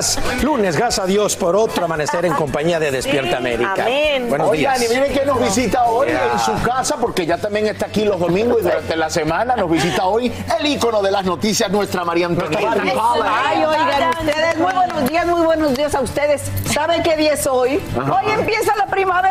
Días. Lunes, gracias a Dios por otro amanecer en compañía de Despierta América. Buenos Oigan, días. y miren que nos visita hoy en su casa, porque ya también está aquí los domingos y durante la semana nos visita hoy el ícono de las noticias, nuestra María Antonieta. Ay, oigan, ustedes, muy buenos días, muy buenos días a ustedes. ¿Saben qué día es hoy? Hoy empieza la primavera.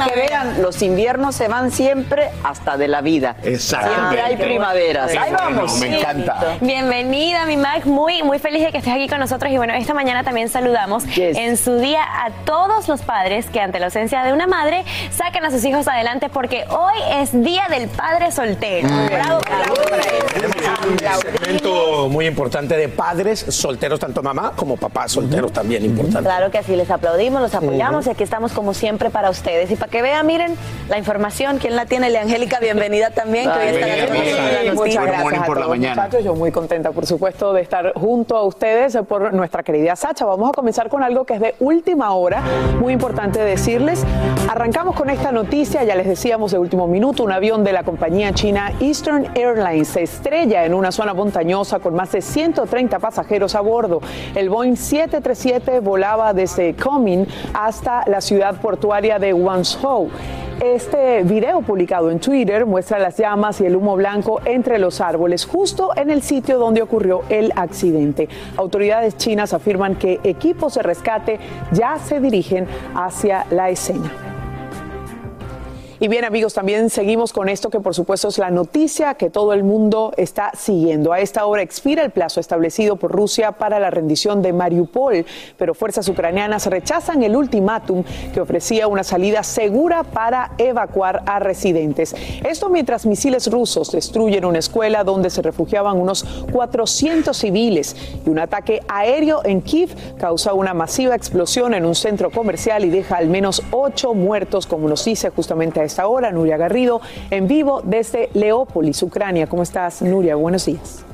Para que vean, los inviernos se van siempre hasta de la vida. Exactamente. Siempre hay primaveras. Ahí vamos. Me encanta. Bienvenida, mi Mac. Muy, muy feliz de que estés aquí con nosotros. Y bueno, esta mañana también saludamos Yes. en su día a todos los padres que ante la ausencia de una madre sacan a sus hijos adelante porque hoy es Día del Padre Soltero. Bravo, bravo para él. Un segmento muy importante de padres solteros, tanto mamá como papá solteros también importante. Claro que así les aplaudimos, los apoyamos y aquí estamos como siempre para ustedes. Y para que vean, miren la información, ¿quién la tiene? Le Angélica, bienvenida también, que hoy está con Muchas gracias a por la todos, mañana. muchachos. Yo muy contenta, por supuesto, de estar junto a ustedes eh, por nuestra querida Sacha. Vamos a comenzar con algo que es de última hora, muy importante decirles. Arrancamos con esta noticia, ya les decíamos de último minuto, un avión de la compañía china Eastern Airlines se estrella en una zona montañosa con más de 130 pasajeros a bordo. El Boeing 737 volaba desde Kunming hasta la ciudad portuaria de Guangzhou. Este video publicado en Twitter muestra las llamas y el humo blanco entre los árboles, justo en el sitio donde ocurrió el accidente. Autoridades chinas afirman que equipos de rescate ya se dirigen hacia la escena. Y bien amigos, también seguimos con esto que por supuesto es la noticia que todo el mundo está siguiendo. A esta hora expira el plazo establecido por Rusia para la rendición de Mariupol, pero fuerzas ucranianas rechazan el ultimátum que ofrecía una salida segura para evacuar a residentes. Esto mientras misiles rusos destruyen una escuela donde se refugiaban unos 400 civiles y un ataque aéreo en Kiev causa una masiva explosión en un centro comercial y deja al menos ocho muertos, como nos dice justamente a esta hora Nuria Garrido, en vivo desde Leópolis, Ucrania. ¿Cómo estás, Nuria? Buenos días.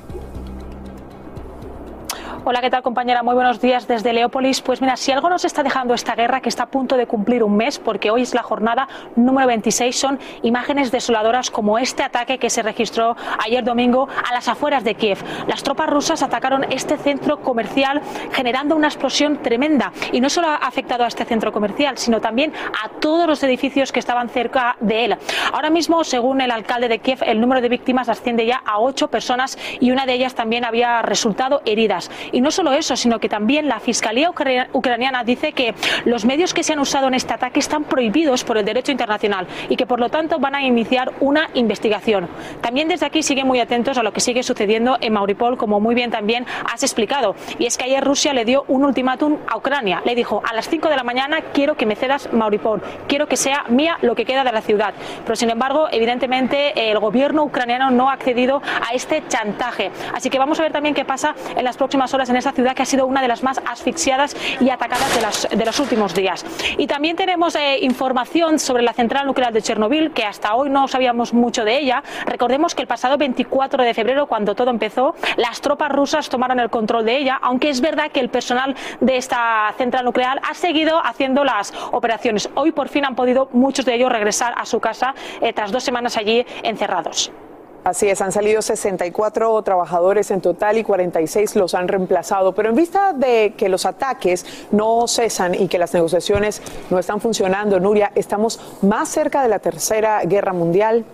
Hola, ¿qué tal compañera? Muy buenos días desde Leópolis. Pues mira, si algo nos está dejando esta guerra, que está a punto de cumplir un mes, porque hoy es la jornada número 26, son imágenes desoladoras como este ataque que se registró ayer domingo a las afueras de Kiev. Las tropas rusas atacaron este centro comercial generando una explosión tremenda. Y no solo ha afectado a este centro comercial, sino también a todos los edificios que estaban cerca de él. Ahora mismo, según el alcalde de Kiev, el número de víctimas asciende ya a ocho personas y una de ellas también había resultado heridas. Y no solo eso, sino que también la Fiscalía ucraniana dice que los medios que se han usado en este ataque están prohibidos por el derecho internacional y que por lo tanto van a iniciar una investigación. También desde aquí siguen muy atentos a lo que sigue sucediendo en Mauripol, como muy bien también has explicado. Y es que ayer Rusia le dio un ultimátum a Ucrania. Le dijo, a las 5 de la mañana quiero que me cedas Mauripol, quiero que sea mía lo que queda de la ciudad. Pero sin embargo, evidentemente, el gobierno ucraniano no ha accedido a este chantaje. Así que vamos a ver también qué pasa en las próximas horas en esa ciudad que ha sido una de las más asfixiadas y atacadas de los últimos días. Y también tenemos eh, información sobre la central nuclear de Chernobyl, que hasta hoy no sabíamos mucho de ella. Recordemos que el pasado 24 de febrero, cuando todo empezó, las tropas rusas tomaron el control de ella, aunque es verdad que el personal de esta central nuclear ha seguido haciendo las operaciones. Hoy por fin han podido muchos de ellos regresar a su casa eh, tras dos semanas allí encerrados. Así es, han salido 64 trabajadores en total y 46 los han reemplazado. Pero en vista de que los ataques no cesan y que las negociaciones no están funcionando, Nuria, ¿estamos más cerca de la Tercera Guerra Mundial?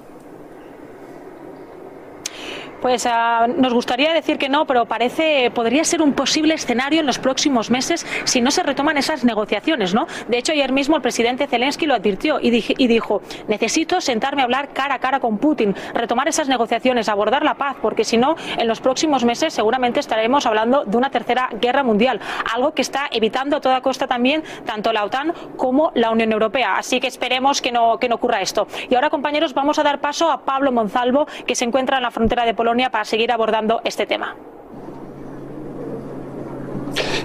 Pues uh, nos gustaría decir que no, pero parece podría ser un posible escenario en los próximos meses si no se retoman esas negociaciones, ¿no? De hecho, ayer mismo el presidente Zelensky lo advirtió y, y dijo: necesito sentarme a hablar cara a cara con Putin, retomar esas negociaciones, abordar la paz, porque si no, en los próximos meses seguramente estaremos hablando de una tercera guerra mundial, algo que está evitando a toda costa también tanto la OTAN como la Unión Europea. Así que esperemos que no, que no ocurra esto. Y ahora, compañeros, vamos a dar paso a Pablo Monzalvo, que se encuentra en la frontera de Polonia para seguir abordando este tema.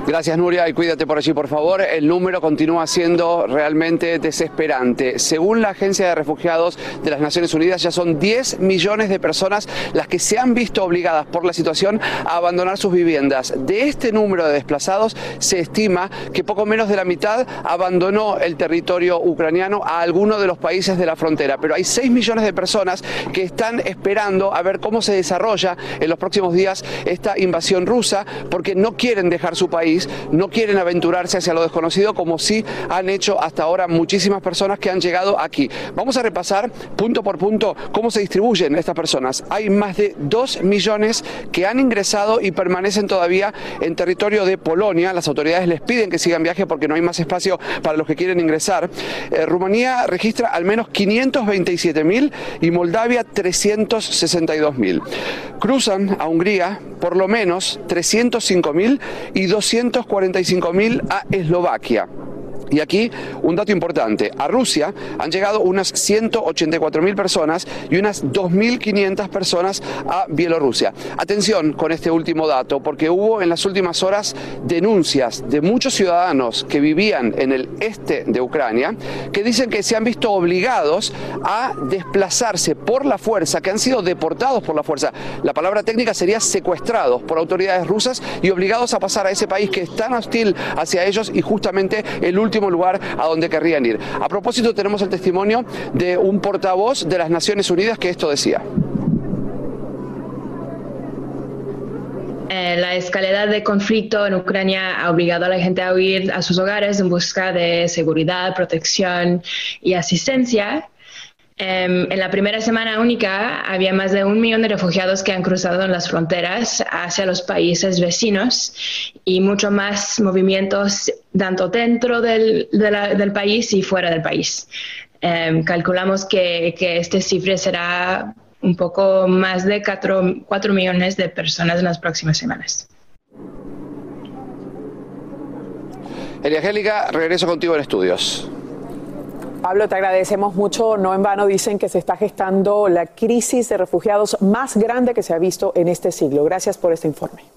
Gracias Nuria y cuídate por allí por favor. El número continúa siendo realmente desesperante. Según la Agencia de Refugiados de las Naciones Unidas ya son 10 millones de personas las que se han visto obligadas por la situación a abandonar sus viviendas. De este número de desplazados se estima que poco menos de la mitad abandonó el territorio ucraniano a alguno de los países de la frontera. Pero hay 6 millones de personas que están esperando a ver cómo se desarrolla en los próximos días esta invasión rusa porque no quieren dejar su país, no quieren aventurarse hacia lo desconocido como sí han hecho hasta ahora muchísimas personas que han llegado aquí. Vamos a repasar punto por punto cómo se distribuyen estas personas. Hay más de 2 millones que han ingresado y permanecen todavía en territorio de Polonia. Las autoridades les piden que sigan viaje porque no hay más espacio para los que quieren ingresar. Eh, Rumanía registra al menos 527.000 y Moldavia 362.000. Cruzan a Hungría por lo menos 305.000 y 200 545.000 a Eslovaquia. Y aquí un dato importante, a Rusia han llegado unas 184.000 personas y unas 2.500 personas a Bielorrusia. Atención con este último dato, porque hubo en las últimas horas denuncias de muchos ciudadanos que vivían en el este de Ucrania que dicen que se han visto obligados a desplazarse por la fuerza, que han sido deportados por la fuerza. La palabra técnica sería secuestrados por autoridades rusas y obligados a pasar a ese país que es tan hostil hacia ellos y justamente el último lugar a donde querrían ir. A propósito, tenemos el testimonio de un portavoz de las Naciones Unidas que esto decía. Eh, la escalada de conflicto en Ucrania ha obligado a la gente a huir a sus hogares en busca de seguridad, protección y asistencia. Em, en la primera semana única había más de un millón de refugiados que han cruzado en las fronteras hacia los países vecinos y mucho más movimientos tanto dentro del, país y fuera del país. Em, calculamos que, este cifre será un poco más de 4 millones de personas en las próximas semanas. Elia Angélica, regreso contigo en estudios. Pablo, te agradecemos mucho. No en vano dicen que se está gestando la crisis de refugiados más grande que se ha visto en este siglo. Gracias por este informe.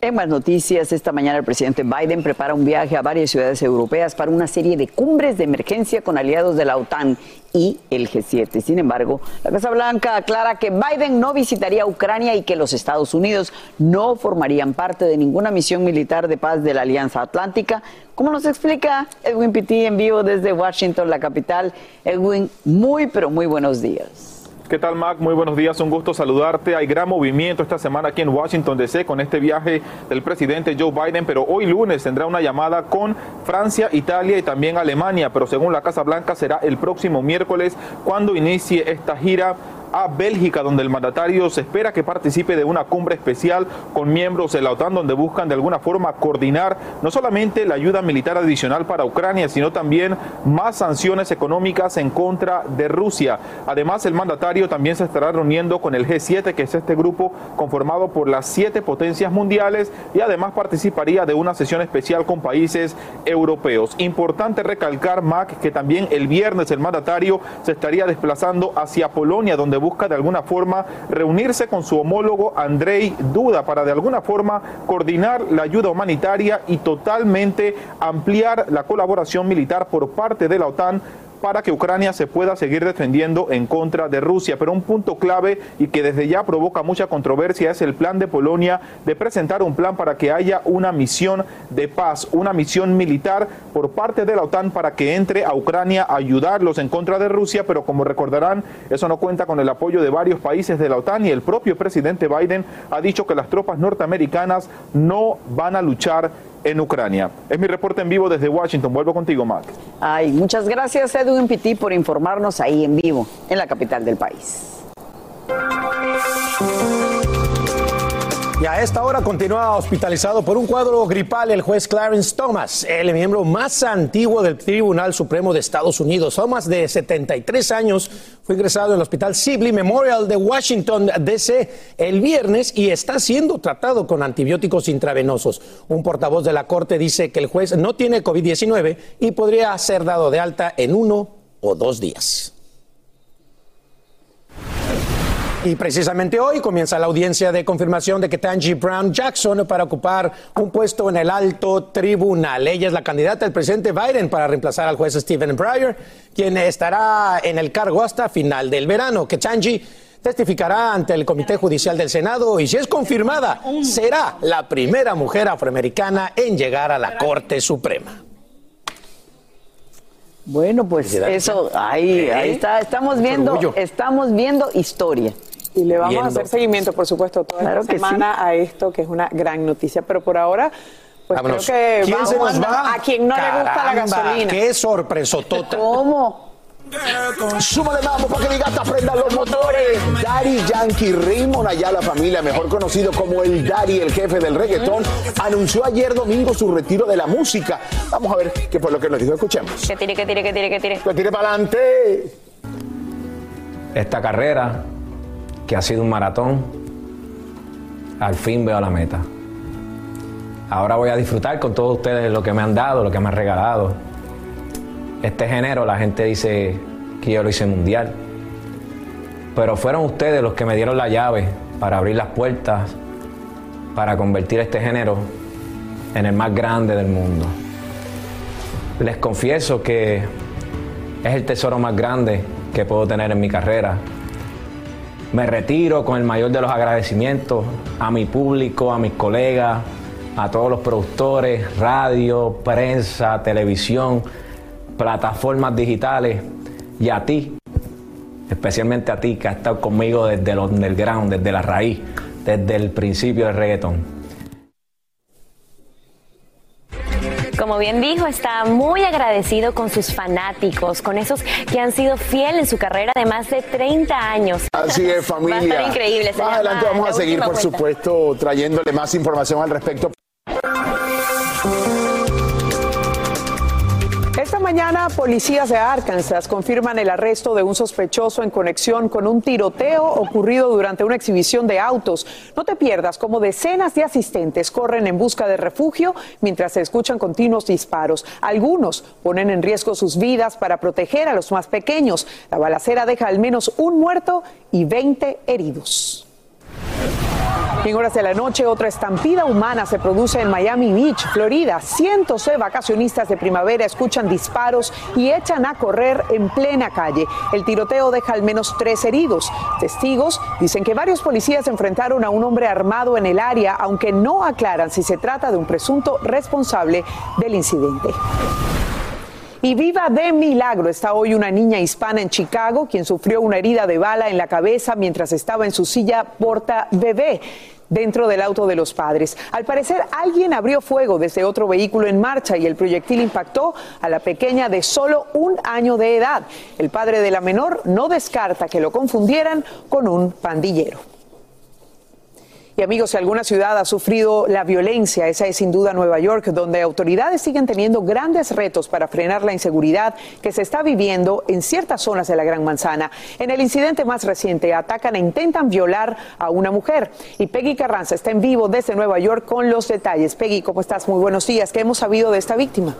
En más noticias, esta mañana el presidente Biden prepara un viaje a varias ciudades europeas para una serie de cumbres de emergencia con aliados de la OTAN y el G7. Sin embargo, la Casa Blanca aclara que Biden no visitaría Ucrania y que los Estados Unidos no formarían parte de ninguna misión militar de paz de la Alianza Atlántica, como nos explica Edwin Pitti en vivo desde Washington, la capital. Edwin, muy pero muy buenos días. ¿Qué tal, Mac? Muy buenos días, un gusto saludarte. Hay gran movimiento esta semana aquí en Washington DC con este viaje del presidente Joe Biden, pero hoy lunes tendrá una llamada con Francia, Italia y también Alemania, pero según la Casa Blanca será el próximo miércoles cuando inicie esta gira a Bélgica, donde el mandatario se espera que participe de una cumbre especial con miembros de la OTAN, donde buscan de alguna forma coordinar no solamente la ayuda militar adicional para Ucrania, sino también más sanciones económicas en contra de Rusia. Además, el mandatario también se estará reuniendo con el G7, que es este grupo conformado por las siete potencias mundiales, y además participaría de una sesión especial con países europeos. Importante recalcar, Mac, que también el viernes el mandatario se estaría desplazando hacia Polonia, donde busca de alguna forma reunirse con su homólogo Andrei Duda para de alguna forma coordinar la ayuda humanitaria y totalmente ampliar la colaboración militar por parte de la OTAN para que Ucrania se pueda seguir defendiendo en contra de Rusia. Pero un punto clave y que desde ya provoca mucha controversia es el plan de Polonia de presentar un plan para que haya una misión de paz, una misión militar por parte de la OTAN para que entre a Ucrania a ayudarlos en contra de Rusia, pero como recordarán, eso no cuenta con el apoyo de varios países de la OTAN y el propio presidente Biden ha dicho que las tropas norteamericanas no van a luchar en Ucrania. Es mi reporte en vivo desde Washington. Vuelvo contigo, Mac. Ay, muchas gracias, Edwin Pitti, por informarnos ahí en vivo, en la capital del país. Y a esta hora continúa hospitalizado por un cuadro gripal el juez Clarence Thomas, el miembro más antiguo del Tribunal Supremo de Estados Unidos. Thomas, de 73 años, fue ingresado en el Hospital Sibley Memorial de Washington, D.C. el viernes y está siendo tratado con antibióticos intravenosos. Un portavoz de la Corte dice que el juez no tiene COVID-19 y podría ser dado de alta en uno o dos días. Y precisamente hoy comienza la audiencia de confirmación de que Tangi Brown Jackson para ocupar un puesto en el alto tribunal. Ella es la candidata del presidente Biden para reemplazar al juez Stephen Breyer, quien estará en el cargo hasta final del verano. Que Tangi testificará ante el Comité Judicial del Senado y si es confirmada, será la primera mujer afroamericana en llegar a la Corte Suprema. Bueno, pues eso, ahí, ahí está, estamos viendo, estamos viendo historia. Y le vamos a hacer seguimiento, por supuesto, toda la semana a esto, que es una gran noticia. Pero por ahora, pues creo que ¿Quién se nos va? a quien no le gusta la gasolina. ¡Qué sorpresotota! ¿Cómo? Súmale vamos para que mi gata prenda los motores. Daddy Yankee Raymond la familia, mejor conocido como el Daddy, el jefe del reggaetón, anunció ayer domingo su retiro de la música. Vamos a ver qué fue lo que nos dijo. Escuchemos. Que tire, que tire, que tire, que tire. Que tire para adelante. Esta carrera, que ha sido un maratón, al fin veo la meta. Ahora voy a disfrutar con todos ustedes lo que me han dado, lo que me han regalado este género, la gente dice que yo lo hice mundial. Pero fueron ustedes los que me dieron la llave para abrir las puertas, para convertir este género en el más grande del mundo. Les confieso que es el tesoro más grande que puedo tener en mi carrera. Me retiro con el mayor de los agradecimientos a mi público, a mis colegas, a todos los productores, radio, prensa, televisión, plataformas digitales y a ti, especialmente a ti que has estado conmigo desde el underground, desde la raíz, desde el principio del reggaetón. Como bien dijo, está muy agradecido con sus fanáticos, con esos que han sido fieles en su carrera de más de 30 años. Así es, familia. Va a estar increíble. Más adelante vamos a seguir, por supuesto, trayéndole más información al respecto. Mañana, policías de Arkansas confirman el arresto de un sospechoso en conexión con un tiroteo ocurrido durante una exhibición de autos. No te pierdas cómo decenas de asistentes corren en busca de refugio mientras se escuchan continuos disparos. Algunos ponen en riesgo sus vidas para proteger a los más pequeños. La balacera deja al menos un muerto y 20 heridos. En horas de la noche, otra estampida humana se produce en Miami Beach, Florida. Cientos de vacacionistas de primavera escuchan disparos y echan a correr en plena calle. El tiroteo deja al menos tres heridos. Testigos dicen que varios policías enfrentaron a un hombre armado en el área, aunque no aclaran si se trata de un presunto responsable del incidente. Y viva de milagro está hoy una niña hispana en Chicago quien sufrió una herida de bala en la cabeza mientras estaba en su silla porta bebé. dentro del auto de los padres. Al parecer, alguien abrió fuego desde otro vehículo en marcha y el proyectil impactó a la pequeña de solo un año de edad. El padre de la menor no descarta que lo confundieran con un pandillero. Y amigos, si alguna ciudad ha sufrido la violencia, esa es sin duda Nueva York, donde autoridades siguen teniendo grandes retos para frenar la inseguridad que se está viviendo en ciertas zonas de la Gran Manzana. En el incidente más reciente, atacan e intentan violar a una mujer. Y Peggy Carranza está en vivo desde Nueva York con los detalles. Peggy, ¿cómo estás? Muy buenos días. ¿Qué hemos sabido de esta víctima?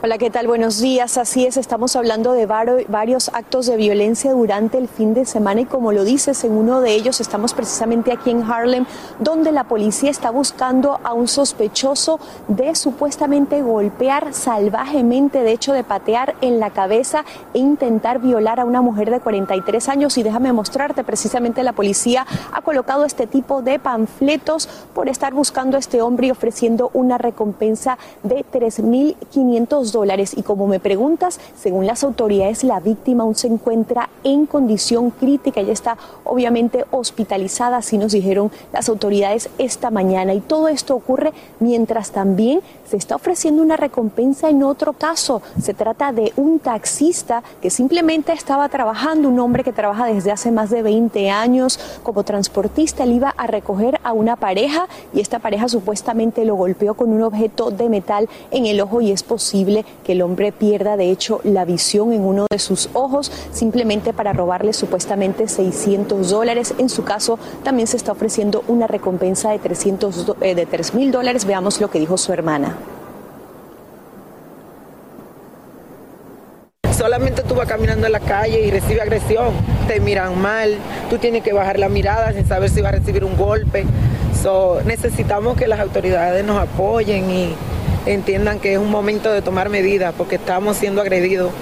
Hola, ¿qué tal? Buenos días. Así es, estamos hablando de varios actos de violencia durante el fin de semana y como lo dices, en uno de ellos estamos precisamente aquí en Harlem, donde la policía está buscando a un sospechoso de supuestamente golpear salvajemente, de hecho de patear en la cabeza e intentar violar a una mujer de 43 años. Y déjame mostrarte, precisamente la policía ha colocado este tipo de panfletos por estar buscando a este hombre y ofreciendo una recompensa de 3.500 dólares y como me preguntas, según las autoridades, la víctima aún se encuentra en condición crítica. Ella está obviamente hospitalizada, así nos dijeron las autoridades esta mañana. Y todo esto ocurre mientras también se está ofreciendo una recompensa en otro caso. Se trata de un taxista que simplemente estaba trabajando, un hombre que trabaja desde hace más de 20 años como transportista. Él iba a recoger a una pareja y esta pareja supuestamente lo golpeó con un objeto de metal en el ojo y es posible que el hombre pierda de hecho la visión en uno de sus ojos simplemente para robarle supuestamente 600 dólares. En su caso también se está ofreciendo una recompensa de 300 eh, de 3 mil dólares. Veamos lo que dijo su hermana. solamente tú vas caminando en la calle y recibe agresión, te miran mal, tú tienes que bajar la mirada sin saber si va a recibir un golpe. necesitamos que las autoridades nos apoyen y entiendan que es un momento de tomar medidas porque estamos siendo agredidos.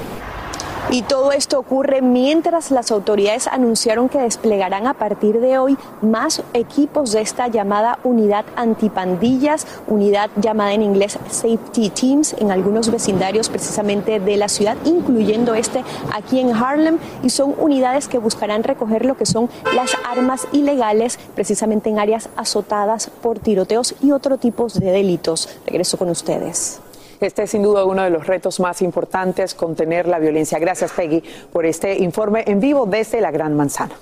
Y todo esto ocurre mientras las autoridades anunciaron que desplegarán a partir de hoy más equipos de esta llamada unidad antipandillas, unidad llamada en inglés Safety Teams, en algunos vecindarios precisamente de la ciudad, incluyendo este aquí en Harlem. Y son unidades que buscarán recoger lo que son las armas ilegales, precisamente en áreas azotadas por tiroteos y otro tipos de delitos. Regreso con ustedes. Este es sin duda uno de los retos más importantes, contener la violencia. Gracias, Peggy, por este informe en vivo desde la Gran Manzana.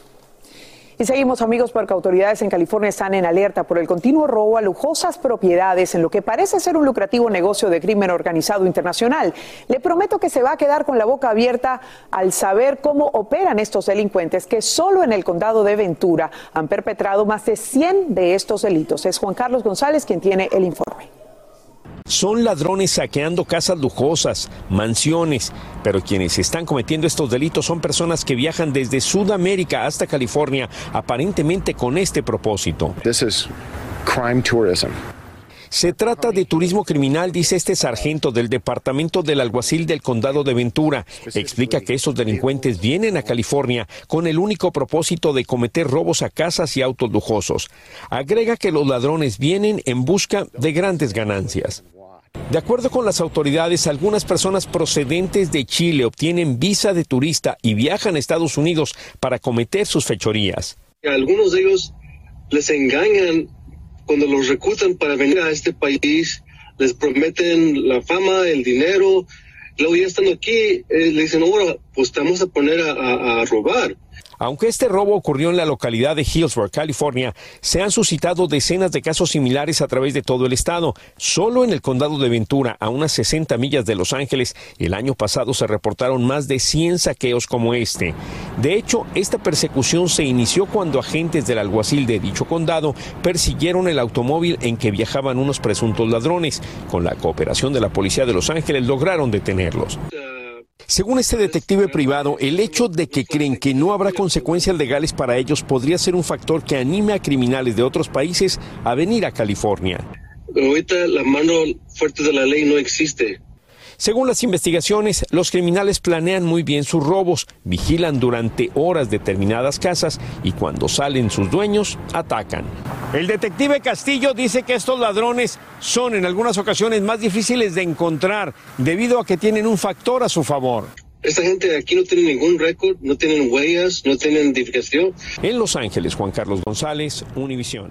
Y seguimos amigos porque autoridades en California están en alerta por el continuo robo a lujosas propiedades en lo que parece ser un lucrativo negocio de crimen organizado internacional. Le prometo que se va a quedar con la boca abierta al saber cómo operan estos delincuentes que solo en el condado de Ventura han perpetrado más de 100 de estos delitos. Es Juan Carlos González quien tiene el informe. Son ladrones saqueando casas lujosas, mansiones, pero quienes están cometiendo estos delitos son personas que viajan desde Sudamérica hasta California, aparentemente con este propósito. crime tourism. Se trata de turismo criminal, dice este sargento del Departamento del Alguacil del Condado de Ventura. Explica que esos delincuentes vienen a California con el único propósito de cometer robos a casas y autos lujosos. Agrega que los ladrones vienen en busca de grandes ganancias. De acuerdo con las autoridades, algunas personas procedentes de Chile obtienen visa de turista y viajan a Estados Unidos para cometer sus fechorías. Algunos de ellos les engañan cuando los reclutan para venir a este país, les prometen la fama, el dinero, luego ya estando aquí, eh, le dicen, ahora, pues te vamos a poner a robar. Aunque este robo ocurrió en la localidad de Hillsborough, California, se han suscitado decenas de casos similares a través de todo el estado. Solo en el condado de Ventura, a unas 60 millas de Los Ángeles, el año pasado se reportaron más de 100 saqueos como este. De hecho, esta persecución se inició cuando agentes del alguacil de dicho condado persiguieron el automóvil en que viajaban unos presuntos ladrones. Con la cooperación de la policía de Los Ángeles lograron detenerlos. Según este detective privado, el hecho de que creen que no habrá consecuencias legales para ellos podría ser un factor que anime a criminales de otros países a venir a California. Ahorita la mano fuerte de la ley no existe. Según las investigaciones, los criminales planean muy bien sus robos, vigilan durante horas determinadas casas y cuando salen sus dueños, atacan. El detective Castillo dice que estos ladrones son en algunas ocasiones más difíciles de encontrar debido a que tienen un factor a su favor. Esta gente aquí no tiene ningún récord, no tienen huellas, no tienen identificación. En Los Ángeles, Juan Carlos González, Univisión.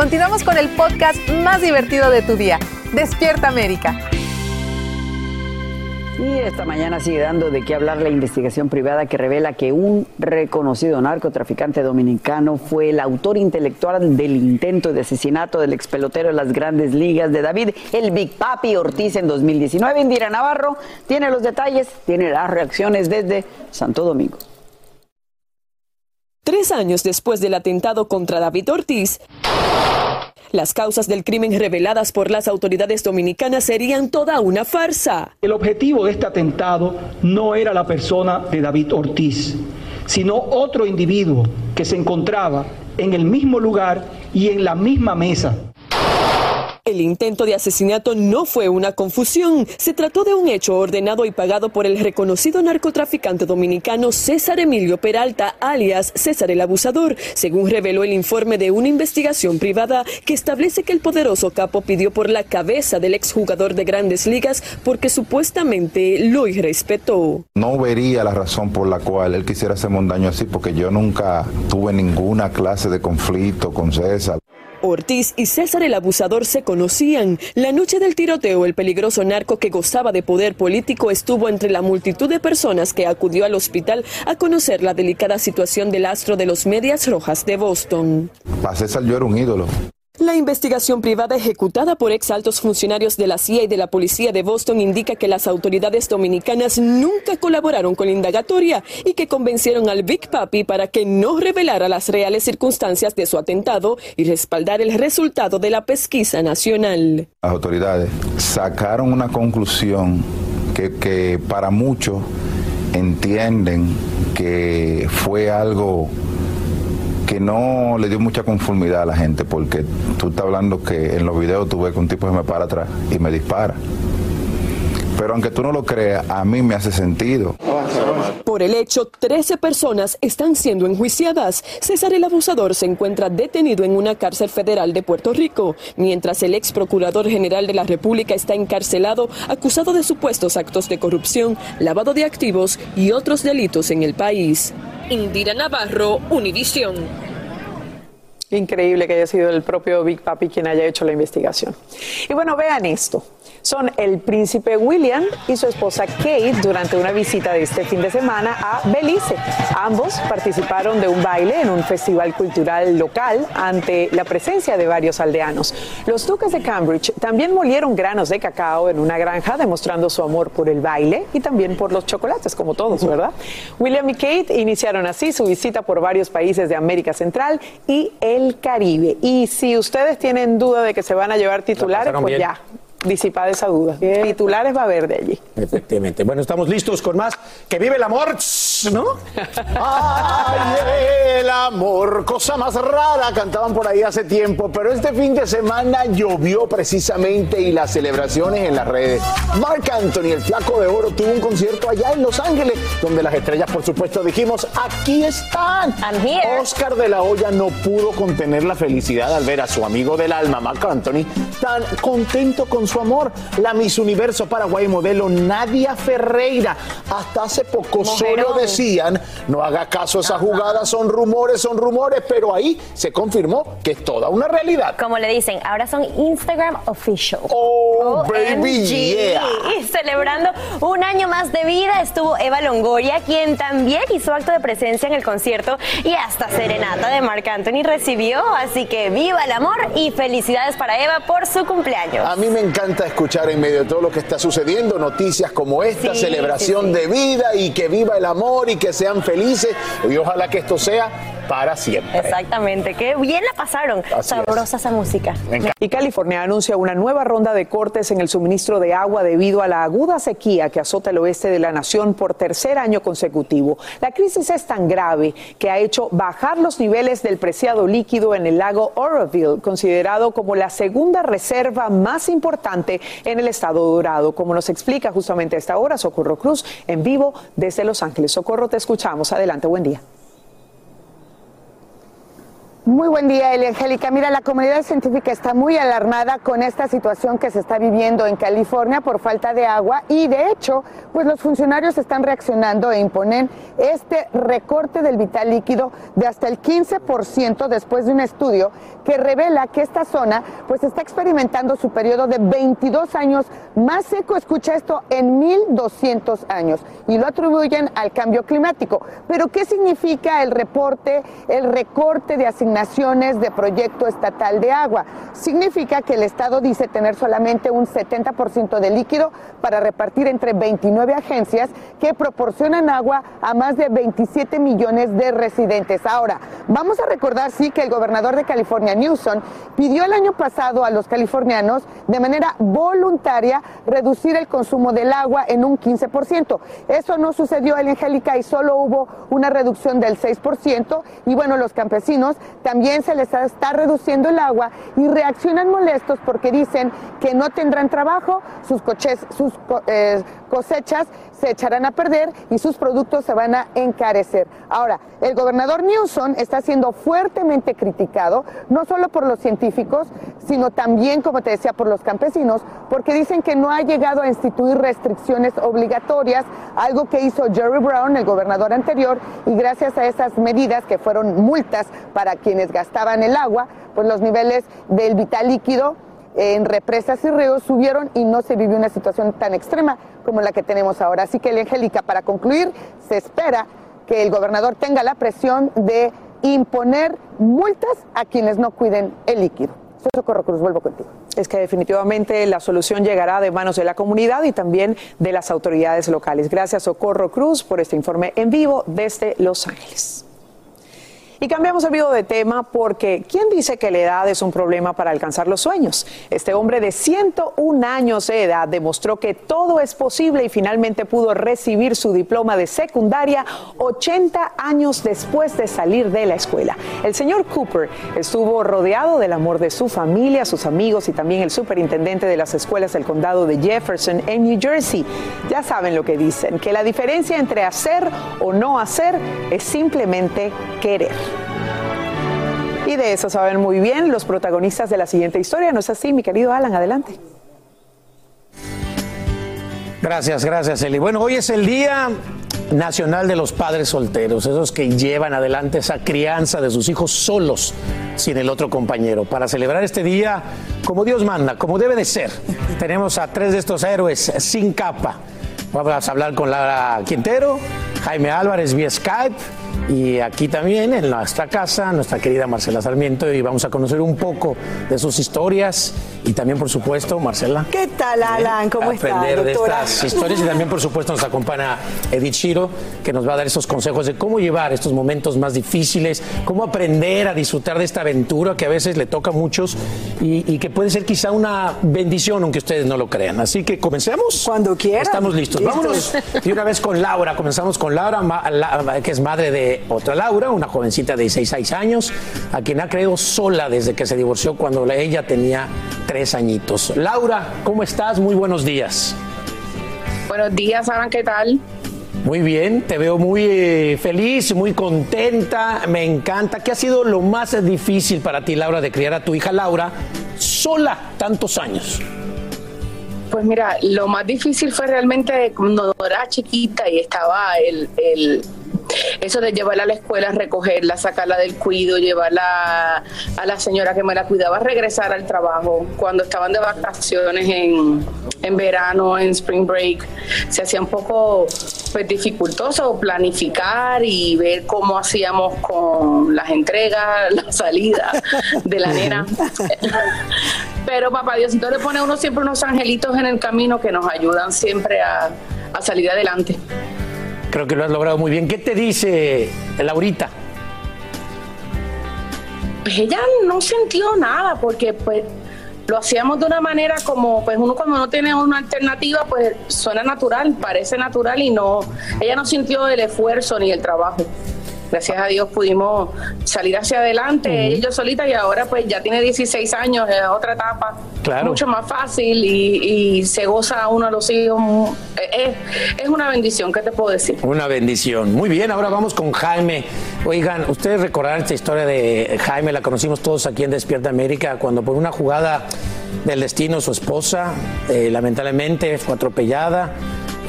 Continuamos con el podcast más divertido de tu día, Despierta América. Y esta mañana sigue dando de qué hablar la investigación privada que revela que un reconocido narcotraficante dominicano fue el autor intelectual del intento de asesinato del ex pelotero de las grandes ligas de David, el Big Papi Ortiz en 2019. Indira Navarro tiene los detalles, tiene las reacciones desde Santo Domingo. Tres años después del atentado contra David Ortiz, las causas del crimen reveladas por las autoridades dominicanas serían toda una farsa. El objetivo de este atentado no era la persona de David Ortiz, sino otro individuo que se encontraba en el mismo lugar y en la misma mesa. El intento de asesinato no fue una confusión. Se trató de un hecho ordenado y pagado por el reconocido narcotraficante dominicano César Emilio Peralta, alias César el Abusador, según reveló el informe de una investigación privada que establece que el poderoso capo pidió por la cabeza del exjugador de grandes ligas porque supuestamente lo irrespetó. No vería la razón por la cual él quisiera hacerme un daño así porque yo nunca tuve ninguna clase de conflicto con César. Ortiz y César el Abusador se conocían. La noche del tiroteo, el peligroso narco que gozaba de poder político estuvo entre la multitud de personas que acudió al hospital a conocer la delicada situación del astro de los Medias Rojas de Boston. Para César yo era un ídolo. La investigación privada ejecutada por ex altos funcionarios de la CIA y de la policía de Boston indica que las autoridades dominicanas nunca colaboraron con la indagatoria y que convencieron al Big Papi para que no revelara las reales circunstancias de su atentado y respaldar el resultado de la pesquisa nacional. Las autoridades sacaron una conclusión que, que para muchos entienden que fue algo que no le dio mucha conformidad a la gente, porque tú estás hablando que en los videos tú ves que un tipo se me para atrás y me dispara. Pero aunque tú no lo creas, a mí me hace sentido. Por el hecho, 13 personas están siendo enjuiciadas. César el abusador se encuentra detenido en una cárcel federal de Puerto Rico, mientras el ex procurador general de la República está encarcelado acusado de supuestos actos de corrupción, lavado de activos y otros delitos en el país. Indira Navarro, Univisión. Increíble que haya sido el propio Big Papi quien haya hecho la investigación. Y bueno, vean esto. Son el príncipe William y su esposa Kate durante una visita de este fin de semana a Belice. Ambos participaron de un baile en un festival cultural local ante la presencia de varios aldeanos. Los duques de Cambridge también molieron granos de cacao en una granja demostrando su amor por el baile y también por los chocolates, como todos, ¿verdad? William y Kate iniciaron así su visita por varios países de América Central y el Caribe. Y si ustedes tienen duda de que se van a llevar titulares, pues bien. ya, disipada esa duda. Titulares va a haber de allí. Efectivamente. Bueno, estamos listos con más. ¡Que vive el amor! ¿No? ¡Ay, el amor! Cosa más rara, cantaban por ahí hace tiempo, pero este fin de semana llovió precisamente y las celebraciones en las redes. Mark Anthony, el flaco de oro, tuvo un concierto allá en Los Ángeles, donde las estrellas, por supuesto, dijimos, aquí están. Oscar de la Hoya no pudo contener la felicidad al ver a su amigo del alma, Mark Anthony, tan contento con su amor. La Miss Universo Paraguay modelo Nadia Ferreira. Hasta hace poco solo decían, no haga caso a esa jugada, son rumores, son rumores, pero ahí se confirmó que es toda una realidad. Como le dicen, ahora son Instagram official. Oh, baby, yeah. Y celebrando un año más de vida estuvo Eva Longoria, quien también hizo acto de presencia en el concierto y hasta serenata de Marc Anthony recibió. Así que viva el amor y felicidades para Eva por su cumpleaños. A mí me encanta escuchar en medio de todo lo que está sucediendo noticias como esta, Sí, celebración sí, sí. de vida y que viva el amor y que sean felices y ojalá que esto sea para siempre. Exactamente, qué bien la pasaron. Sabrosa esa música. Y California anuncia una nueva ronda de cortes en el suministro de agua debido a la aguda sequía que azota el oeste de la nación por tercer año consecutivo. La crisis es tan grave que ha hecho bajar los niveles del preciado líquido en el lago Oroville, considerado como la segunda reserva más importante en el estado dorado, como nos explica justamente a esta hora Socorro Cruz en vivo desde Los Ángeles. Socorro, te escuchamos. Adelante, buen día. Muy buen día, Elia Angélica. Mira, la comunidad científica está muy alarmada con esta situación que se está viviendo en California por falta de agua y de hecho, pues los funcionarios están reaccionando e imponen este recorte del vital líquido de hasta el 15% después de un estudio que revela que esta zona pues está experimentando su periodo de 22 años más seco, escucha esto, en 1200 años y lo atribuyen al cambio climático. Pero ¿qué significa el reporte, el recorte de asignaciones de proyecto estatal de agua? Significa que el Estado dice tener solamente un 70% de líquido para repartir entre 29 agencias que proporcionan agua a más de 27 millones de residentes. Ahora, vamos a recordar, sí, que el gobernador de California, Newsom, pidió el año pasado a los californianos de manera voluntaria reducir el consumo del agua en un 15%. Eso no sucedió en Angélica y solo hubo una reducción del 6% y bueno, los campesinos también se les está reduciendo el agua y reaccionan molestos porque dicen que no tendrán trabajo, sus, coches, sus eh, cosechas se echarán a perder y sus productos se van a encarecer. Ahora, el gobernador Newsom está siendo fuertemente criticado, no solo por los científicos, sino también, como te decía, por los campesinos, porque dicen que no ha llegado a instituir restricciones obligatorias, algo que hizo Jerry Brown, el gobernador anterior, y gracias a esas medidas que fueron multas para quienes gastaban el agua, pues los niveles del vital líquido en represas y ríos subieron y no se vivió una situación tan extrema como la que tenemos ahora. Así que, Angélica, para concluir, se espera que el gobernador tenga la presión de imponer multas a quienes no cuiden el líquido. Socorro Cruz, vuelvo contigo. Es que definitivamente la solución llegará de manos de la comunidad y también de las autoridades locales. Gracias, Socorro Cruz, por este informe en vivo desde Los Ángeles. Y cambiamos el video de tema porque ¿quién dice que la edad es un problema para alcanzar los sueños? Este hombre de 101 años de edad demostró que todo es posible y finalmente pudo recibir su diploma de secundaria 80 años después de salir de la escuela. El señor Cooper estuvo rodeado del amor de su familia, sus amigos y también el superintendente de las escuelas del condado de Jefferson en New Jersey. Ya saben lo que dicen, que la diferencia entre hacer o no hacer es simplemente querer. Y de eso saben muy bien los protagonistas de la siguiente historia, ¿no es así, mi querido Alan? Adelante. Gracias, gracias, Eli. Bueno, hoy es el Día Nacional de los Padres Solteros, esos que llevan adelante esa crianza de sus hijos solos, sin el otro compañero. Para celebrar este día como Dios manda, como debe de ser, tenemos a tres de estos héroes sin capa. Vamos a hablar con Lara Quintero, Jaime Álvarez vía Skype y aquí también en nuestra casa, nuestra querida Marcela Sarmiento y vamos a conocer un poco de sus historias y también, por supuesto, Marcela. ¿Qué tal, Alan? ¿Cómo está, aprender de doctora? estas historias y también por supuesto nos acompaña Edith Chiro que nos va a dar esos consejos de cómo llevar estos momentos más difíciles, cómo aprender a disfrutar de esta aventura que a veces le toca a muchos y, y que puede ser quizá una bendición aunque ustedes no lo crean. Así que comencemos. Cuando quieran. Estamos listos. Listos. Vámonos de una vez con Laura. Comenzamos con Laura, que es madre de otra Laura, una jovencita de 16 años, a quien ha creído sola desde que se divorció cuando la- ella tenía tres añitos. Laura, ¿cómo estás? Muy buenos días. Buenos días, Alan, ¿qué tal? Muy bien, te veo muy eh, feliz, muy contenta, me encanta. ¿Qué ha sido lo más difícil para ti, Laura, de criar a tu hija Laura sola tantos años? Pues mira, lo más difícil fue realmente cuando era chiquita y estaba el, el eso de llevarla a la escuela, recogerla, sacarla del cuido, llevarla a la señora que me la cuidaba, regresar al trabajo. Cuando estaban de vacaciones en, en verano, en spring break, se hacía un poco pues, dificultoso planificar y ver cómo hacíamos con las entregas, la salida de la nena. Pero papá Diosito le pone a uno siempre unos angelitos en el camino que nos ayudan siempre a, a salir adelante. Creo que lo has logrado muy bien. ¿Qué te dice Laurita? Pues ella no sintió nada porque pues lo hacíamos de una manera como pues uno cuando no tiene una alternativa pues suena natural, parece natural y no ella no sintió el esfuerzo ni el trabajo gracias a Dios pudimos salir hacia adelante, ellos solita y ahora pues ya tiene 16 años, es otra etapa, mucho más fácil y, se goza uno a los hijos. Es, es una bendición, ¿qué te puedo decir? Una bendición. Muy bien, ahora vamos con Jaime. Oigan, ustedes recordarán esta historia de Jaime, la conocimos todos aquí en Despierta América, cuando por una jugada del destino su esposa eh, lamentablemente fue atropellada,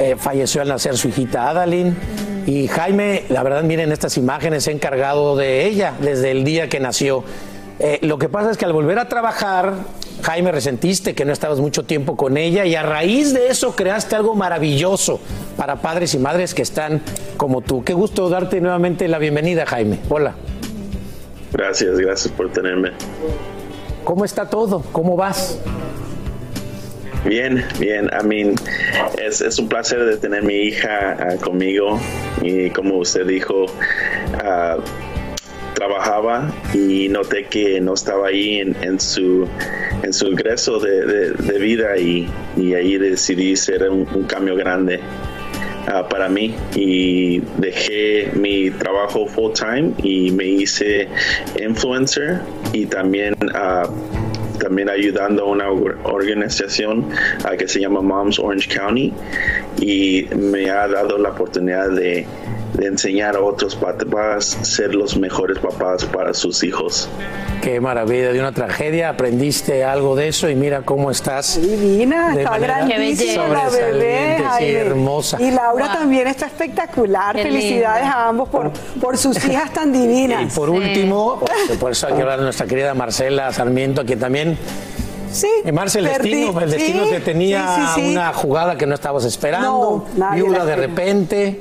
eh, falleció al nacer su hijita Adalyn y Jaime, la verdad, miren estas imágenes, he encargado de ella desde el día que nació. Eh, lo que pasa es que al volver a trabajar, Jaime, resentiste que no estabas mucho tiempo con ella y a raíz de eso creaste algo maravilloso para padres y madres que están como tú. Qué gusto darte nuevamente la bienvenida, Jaime. Hola. Gracias, gracias por tenerme. ¿Cómo está todo? ¿Cómo vas? Bien, bien. I mean, es, es un placer de tener mi hija ah, conmigo y como usted dijo, ah, trabajaba y noté que no estaba ahí en, su en su ingreso de, de, vida y, y, ahí decidí hacer un, cambio grande ah, para mí y dejé mi trabajo full time y me hice influencer y también también ayudando a una organización que se llama Moms Orange County y me ha dado la oportunidad de, enseñar a otros papás a ser los mejores papás para sus hijos. Qué maravilla, de una tragedia aprendiste algo de eso y mira cómo estás. Divina, está grandísima la bebé. Sí, hermosa. Y Laura también está espectacular. Felicidades a ambos por, por sus hijas tan divinas. Y por último, por eso hay que hablar de nuestra querida Marcela Sarmiento, que también Sí. Marcel, el destino, el destino te tenía una jugada que no estabas esperando, no, viuda de repente.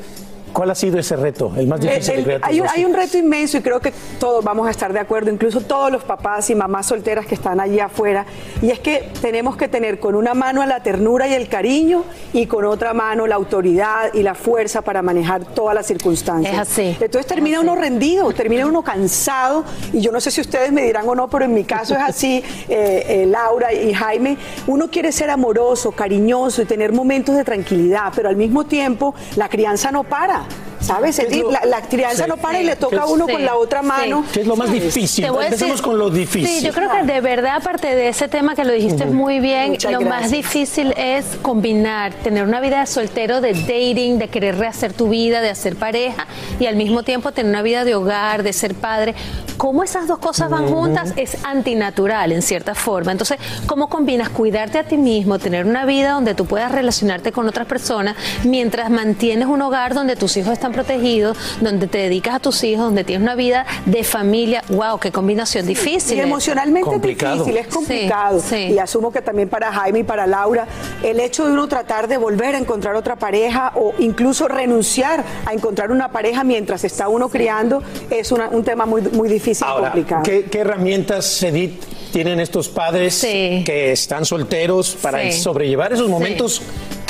¿Cuál ha sido ese reto, el más difícil? hay, un, hay, un, reto inmenso y creo que todos vamos a estar de acuerdo, incluso todos los papás y mamás solteras que están allí afuera, y es que tenemos que tener con una mano la ternura y el cariño y con otra mano la autoridad y la fuerza para manejar todas las circunstancias. Es así. Entonces termina uno rendido, termina uno cansado, y yo no sé si ustedes me dirán o no, pero en mi caso es así, eh, eh, Laura y Jaime, uno quiere ser amoroso, cariñoso y tener momentos de tranquilidad, pero al mismo tiempo la crianza no para. ¿Sabes? la, crianza no para y le toca a uno con la otra mano. ¿Qué es lo más difícil? Empecemos con lo difícil. Sí, yo creo que de verdad, aparte de ese tema que lo dijiste muy bien, lo más difícil es combinar, tener una vida de soltero, de dating, de querer rehacer tu vida, de hacer pareja y al mismo tiempo tener una vida de hogar, de ser padre. ¿Cómo esas dos cosas van juntas? Es antinatural en cierta forma. Entonces, ¿cómo combinas cuidarte a ti mismo, tener una vida donde tú puedas relacionarte con otras personas mientras mantienes un hogar donde tus hijos están protegidos, donde te dedicas a tus hijos, donde tienes una vida de familia. ¡Wow! ¡Qué combinación difícil! Y emocionalmente es difícil, es complicado. Y asumo que también para Jaime y para Laura, el hecho de uno tratar de volver a encontrar otra pareja o incluso renunciar a encontrar una pareja mientras está uno criando es un tema muy, muy difícil y complicado. ¿qué, ¿Qué herramientas, Edith, tienen estos padres que están solteros para sobrellevar esos momentos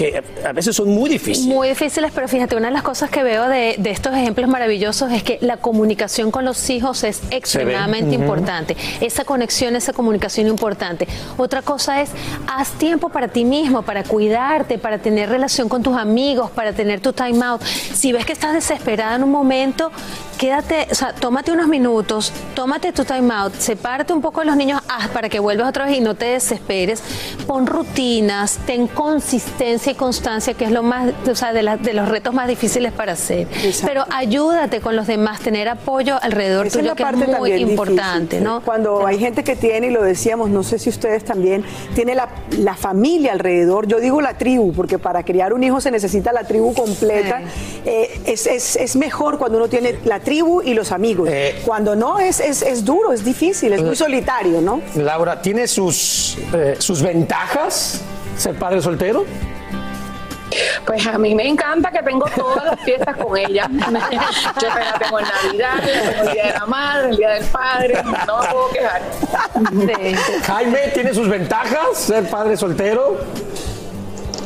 que a veces son muy difíciles. Muy difíciles, pero fíjate, una de las cosas que veo de, estos ejemplos maravillosos es que la comunicación con los hijos es extremadamente importante. Esa conexión, esa comunicación importante. Otra cosa es, haz tiempo para ti mismo, para cuidarte, para tener relación con tus amigos, para tener tu time out. Si ves que estás desesperada en un momento, quédate, o sea, tómate unos minutos, tómate tu time out, sepárate un poco de los niños para que vuelvas otra vez y no te desesperes. Pon rutinas, ten consistencia circunstancia que es lo más, o sea, de, de los retos más difíciles para hacer. Pero ayúdate con los demás, tener apoyo alrededor Esa tuyo, es que la es parte muy también importante, difícil. ¿no? Cuando hay gente que tiene, y lo decíamos, no sé si ustedes también, tiene la, la familia alrededor, yo digo la tribu, porque para criar un hijo se necesita la tribu completa. Eh, es, es- es mejor cuando uno tiene la tribu y los amigos. cuando no, es, es, es duro, es difícil, es muy solitario, ¿no? Laura, ¿tiene sus, eh, sus ventajas ser padre soltero? Pues a mí me encanta que tengo todas las fiestas con ella. Yo la tengo en Navidad, la tengo el Día de la Madre, el Día del Padre, no me puedo quejar. Jaime, ¿tiene sus ventajas ser padre soltero?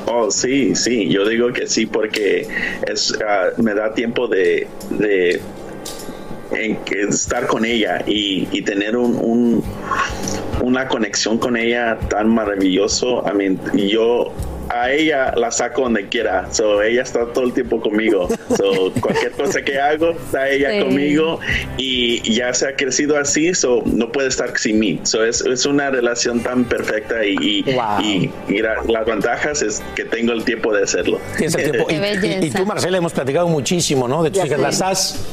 Oh, sí, sí, yo digo que sí porque es, ah, me da tiempo de, de en que estar con ella y, y tener un, un- una conexión con ella tan maravilloso. I mean, yo a ella la saco donde quiera, so, ella está todo el tiempo conmigo. So, cualquier cosa que hago, está ella Sí. conmigo y ya se ha crecido así, so, no puede estar sin mí. So, es, es una relación tan perfecta y, y, y- y la- las ventajas es que tengo el tiempo de hacerlo. Tienes el tiempo. Y, y- y tú, Marcela, hemos platicado muchísimo, ¿no? De tus Ya hijas. sé. Las has,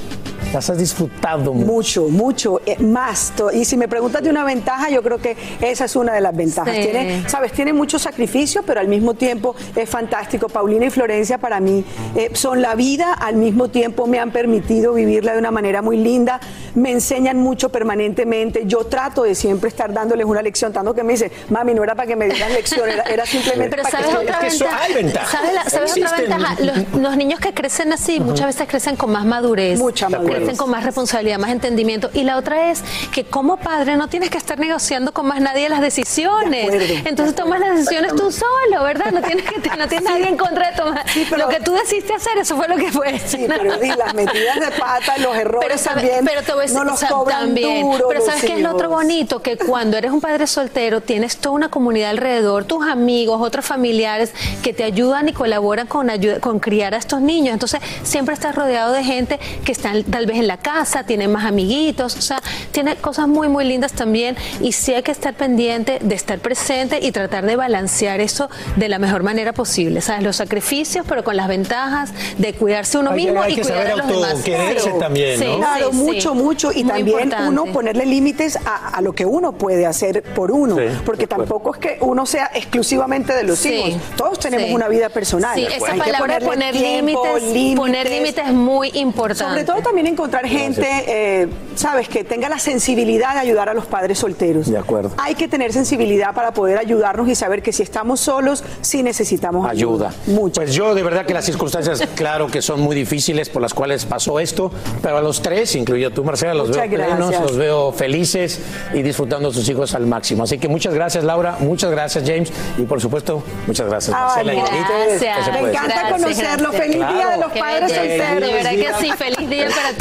las has disfrutado mucho. Mucho, mucho, eh, más. Y si me preguntas de una ventaja, yo creo que esa es una de las ventajas. Sí. Tiene, sabes, tiene mucho sacrificio, pero al mismo tiempo es fantástico. Paulina y Florencia para mí eh, son la vida, al mismo tiempo me han permitido vivirla de una manera muy linda, me enseñan mucho permanentemente. Yo trato de siempre estar dándoles una lección, tanto que me dice, mami, no era para que me dieran lección, era, era simplemente Pero para ¿sabes que otra ventaja? ¿Sabes, la- sabes otra ventaja? Los, los niños que crecen así muchas veces crecen con más madurez, Mucha madurez. Crecen con más responsabilidad, más entendimiento. Y la otra es que como padre no tienes que estar negociando con más nadie las decisiones. Entonces tomas las decisiones tú solo, ¿verdad? No tienes que no tienes nadie en contra de tomar. lo que tú decidiste hacer, eso fue lo que fue. Sí, pero di, las metidas de pata, los errores Pero sabe- también, pero te voy a decir- no los cobran también. duro Pero ¿sabes qué es lo otro bonito? Que cuando eres un padre soltero tienes toda una comunidad alrededor, tus amigos, otros familiares que te ayudan y colaboran con, ayu- con criar a estos niños. Entonces siempre estás rodeado de gente que están tal vez en la casa, tienen más amiguitos, o sea, tiene cosas muy, muy lindas también y sí hay que estar pendiente de estar presente y tratar de balancear eso de la mejor manera posible, ¿sabes? Los sacrificios, pero con las ventajas de cuidarse uno que- mismo hay y que cuidar saber a los demás. autoquererse Sí. también, Sí, ¿no? Claro, sí, sí. mucho, mucho. Y Muy también importante. uno ponerle límites a, a lo que uno puede hacer por uno. porque tampoco es que uno sea exclusivamente de los Sí, hijos. Todos tenemos sí. una vida personal. Sí, esa Hay que palabra ponerle poner tiempo, límites, poner límites es muy importante. Sobre todo también encontrar gente, eh, sabes, que tenga la sensibilidad de ayudar a los padres solteros. De acuerdo. Hay que tener sensibilidad para poder ayudarnos y saber que si estamos solos, sí necesitamos ayuda. Ayuda. Pues yo de verdad que las circunstancias, claro que son muy difíciles por las cuales pasó esto, pero a los tres, incluido tú Marcela, los Muchas veo plenos, gracias. los veo felices y disfrutando a sus hijos al máximo. Así que muchas gracias Laura, muchas gracias James y por supuesto muchas gracias Ay, Marcela. y. Gracias. ¿Qué se Me encanta conocerlo. Feliz día de los Qué padres solteros. De verdad que sí, feliz día para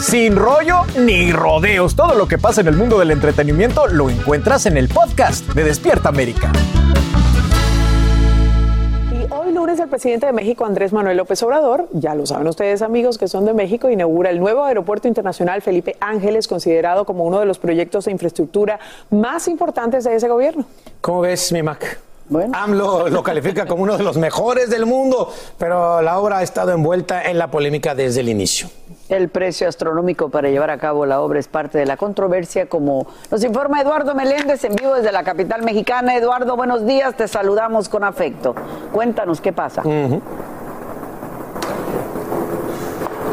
Sin rollo ni rodeos, todo lo que pasa en el mundo del entretenimiento lo encuentras en el podcast de Despierta América. Y hoy lunes el presidente de México, Andrés Manuel López Obrador, ya lo saben ustedes amigos que son de México, inaugura el nuevo aeropuerto internacional Felipe Ángeles, considerado como uno de los proyectos de infraestructura más importantes de ese gobierno. ¿Cómo ves, mi Mac? Bueno. AMLO lo califica como uno de los mejores del mundo, pero la obra ha estado envuelta en la polémica desde el inicio. El precio astronómico para llevar a cabo la obra es parte de la controversia, como nos informa Eduardo Meléndez en vivo desde la capital mexicana. Eduardo, buenos días, te saludamos con afecto. Cuéntanos qué pasa.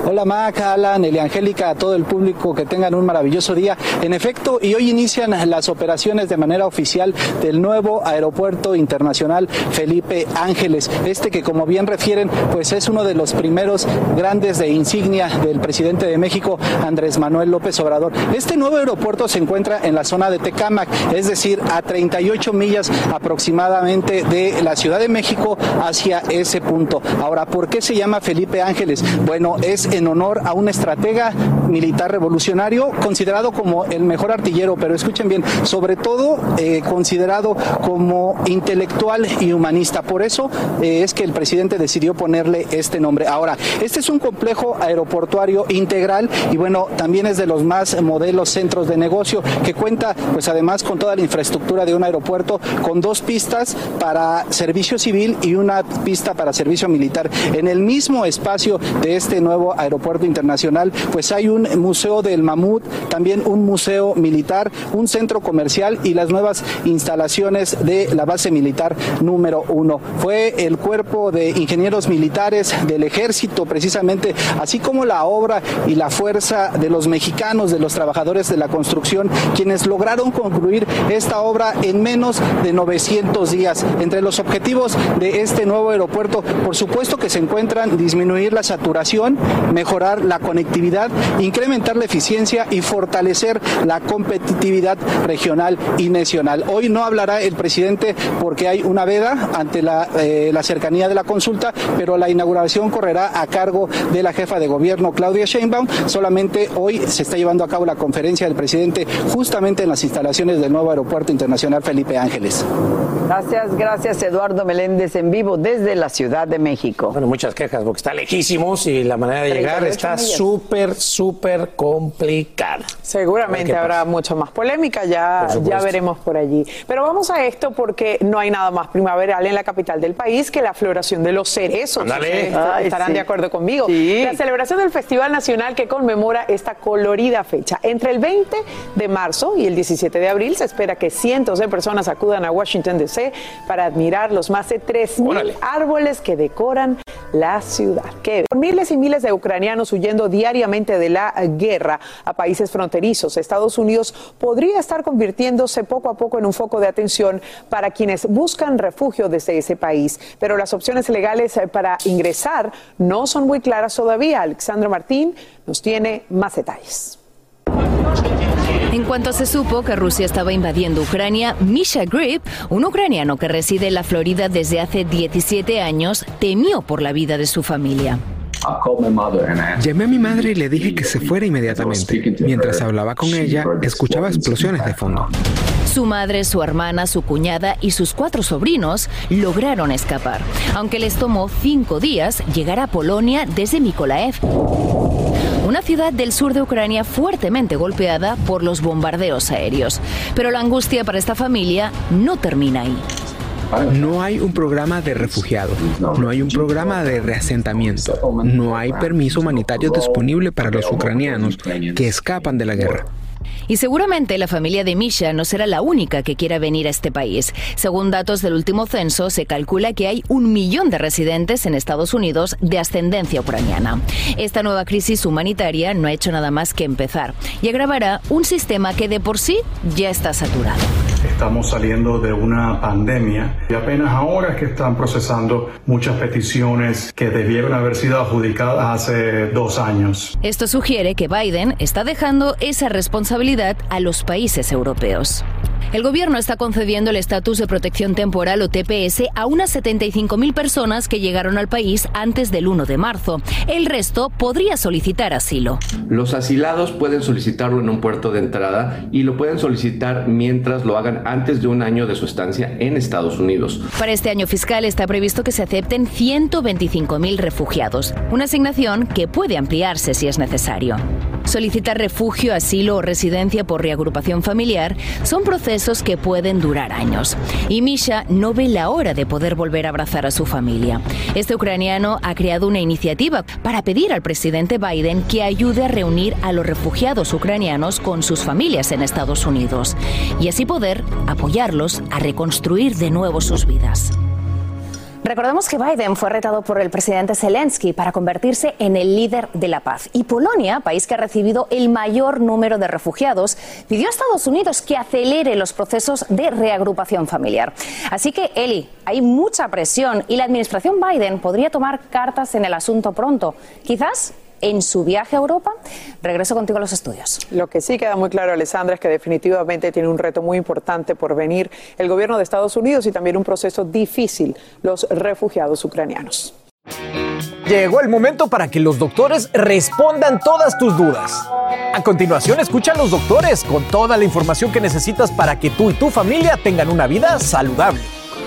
Hola Maca, Alan, Angélica, a todo el público que tengan un maravilloso día. En efecto, y hoy inician las operaciones de manera oficial del nuevo aeropuerto internacional Felipe Ángeles. Este que como bien refieren, pues es uno de los primeros grandes de insignia del presidente de México, Andrés Manuel López Obrador. Este nuevo aeropuerto se encuentra en la zona de Tecámac, es decir, a 38 millas aproximadamente de la Ciudad de México hacia ese punto. Ahora, ¿por qué se llama Felipe Ángeles? Bueno, es en honor a un estratega militar revolucionario considerado como el mejor artillero, pero escuchen bien, sobre todo eh, considerado como intelectual y humanista. Por eso eh, es que el presidente decidió ponerle este nombre. Ahora, este es un complejo aeroportuario integral y bueno, también es de los más modelos centros de negocio que cuenta pues además con toda la infraestructura de un aeropuerto con dos pistas para servicio civil y una pista para servicio militar. En el mismo espacio de este nuevo Aeropuerto Internacional, pues hay un museo del mamut, también un museo militar, un centro comercial y las nuevas instalaciones de la base militar número uno. Fue el cuerpo de ingenieros militares del ejército, precisamente, así como la obra y la fuerza de los mexicanos, de los trabajadores de la construcción, quienes lograron concluir esta obra en menos de 900 días. Entre los objetivos de este nuevo aeropuerto, por supuesto que se encuentran disminuir la saturación, mejorar la conectividad, incrementar la eficiencia y fortalecer la competitividad regional y nacional. Hoy no hablará el presidente porque hay una veda ante la, eh, la cercanía de la consulta, pero la inauguración correrá a cargo de la jefa de gobierno Claudia Sheinbaum. Solamente hoy se está llevando a cabo la conferencia del presidente justamente en las instalaciones del nuevo aeropuerto internacional Felipe Ángeles. Gracias, gracias Eduardo Meléndez en vivo desde la Ciudad de México. Bueno, muchas quejas porque está lejísimos y la manera de llegar está súper, súper complicada. Seguramente habrá mucho más polémica, ya, ya veremos por allí. Pero vamos a esto porque no hay nada más primaveral en la capital del país que la floración de los cerezos. estarán de acuerdo conmigo. La celebración del Festival Nacional que conmemora esta colorida fecha. Entre el 20 de marzo y el 17 de abril se espera que cientos de personas acudan a Washington DC para admirar los más de 3.000 árboles que decoran la ciudad. Que miles y miles de ucranianos huyendo diariamente de la guerra a países fronterizos, Estados Unidos podría estar convirtiéndose poco a poco en un foco de atención para quienes buscan refugio desde ese país. Pero las opciones legales para ingresar no son muy claras todavía. Alexandra Martín nos tiene más detalles. En cuanto se supo que Rusia estaba invadiendo Ucrania, Misha Grip, un ucraniano que reside en la Florida desde hace 17 años, temió por la vida de su familia. Llamé a mi madre y le dije que se fuera inmediatamente. Mientras hablaba con ella, escuchaba explosiones de fondo. Su madre, su hermana, su cuñada y sus cuatro sobrinos lograron escapar, aunque les tomó cinco días llegar a Polonia desde Mykolaiv, una ciudad del sur de Ucrania fuertemente golpeada por los bombardeos aéreos. Pero la angustia para esta familia no termina ahí. No hay un programa de refugiados, no hay un programa de reasentamiento, no hay permiso humanitario disponible para los ucranianos que escapan de la guerra. Y seguramente la familia de Misha no será la única que quiera venir a este país. Según datos del último censo, se calcula que hay un millón de residentes en Estados Unidos de ascendencia ucraniana. Esta nueva crisis humanitaria no ha hecho nada más que empezar y agravará un sistema que de por sí ya está saturado. Estamos saliendo de una pandemia y apenas ahora es que están procesando muchas peticiones que debieron haber sido adjudicadas hace dos años. Esto sugiere que Biden está dejando esa responsabilidad a los países europeos. El gobierno está concediendo el estatus de protección temporal o TPS a unas 75.000 personas que llegaron al país antes del 1 de marzo. El resto podría solicitar asilo. Los asilados pueden solicitarlo en un puerto de entrada y lo pueden solicitar mientras lo hagan antes de un año de su estancia en Estados Unidos. Para este año fiscal está previsto que se acepten 125.000 refugiados, una asignación que puede ampliarse si es necesario. Solicitar refugio, asilo o residencia por reagrupación familiar son procesos que pueden durar años. Y Misha no ve la hora de poder volver a abrazar a su familia. Este ucraniano ha creado una iniciativa para pedir al presidente Biden que ayude a reunir a los refugiados ucranianos con sus familias en Estados Unidos y así poder apoyarlos a reconstruir de nuevo sus vidas. Recordemos que Biden fue retado por el presidente Zelensky para convertirse en el líder de la paz. Y Polonia, país que ha recibido el mayor número de refugiados, pidió a Estados Unidos que acelere los procesos de reagrupación familiar. Así que, Eli, hay mucha presión y la administración Biden podría tomar cartas en el asunto pronto. Quizás en su viaje a Europa. Regreso contigo a los estudios. Lo que sí queda muy claro, Alessandra, es que definitivamente tiene un reto muy importante por venir el gobierno de Estados Unidos y también un proceso difícil, los refugiados ucranianos. Llegó el momento para que los doctores respondan todas tus dudas. A continuación, escucha a los doctores con toda la información que necesitas para que tú y tu familia tengan una vida saludable.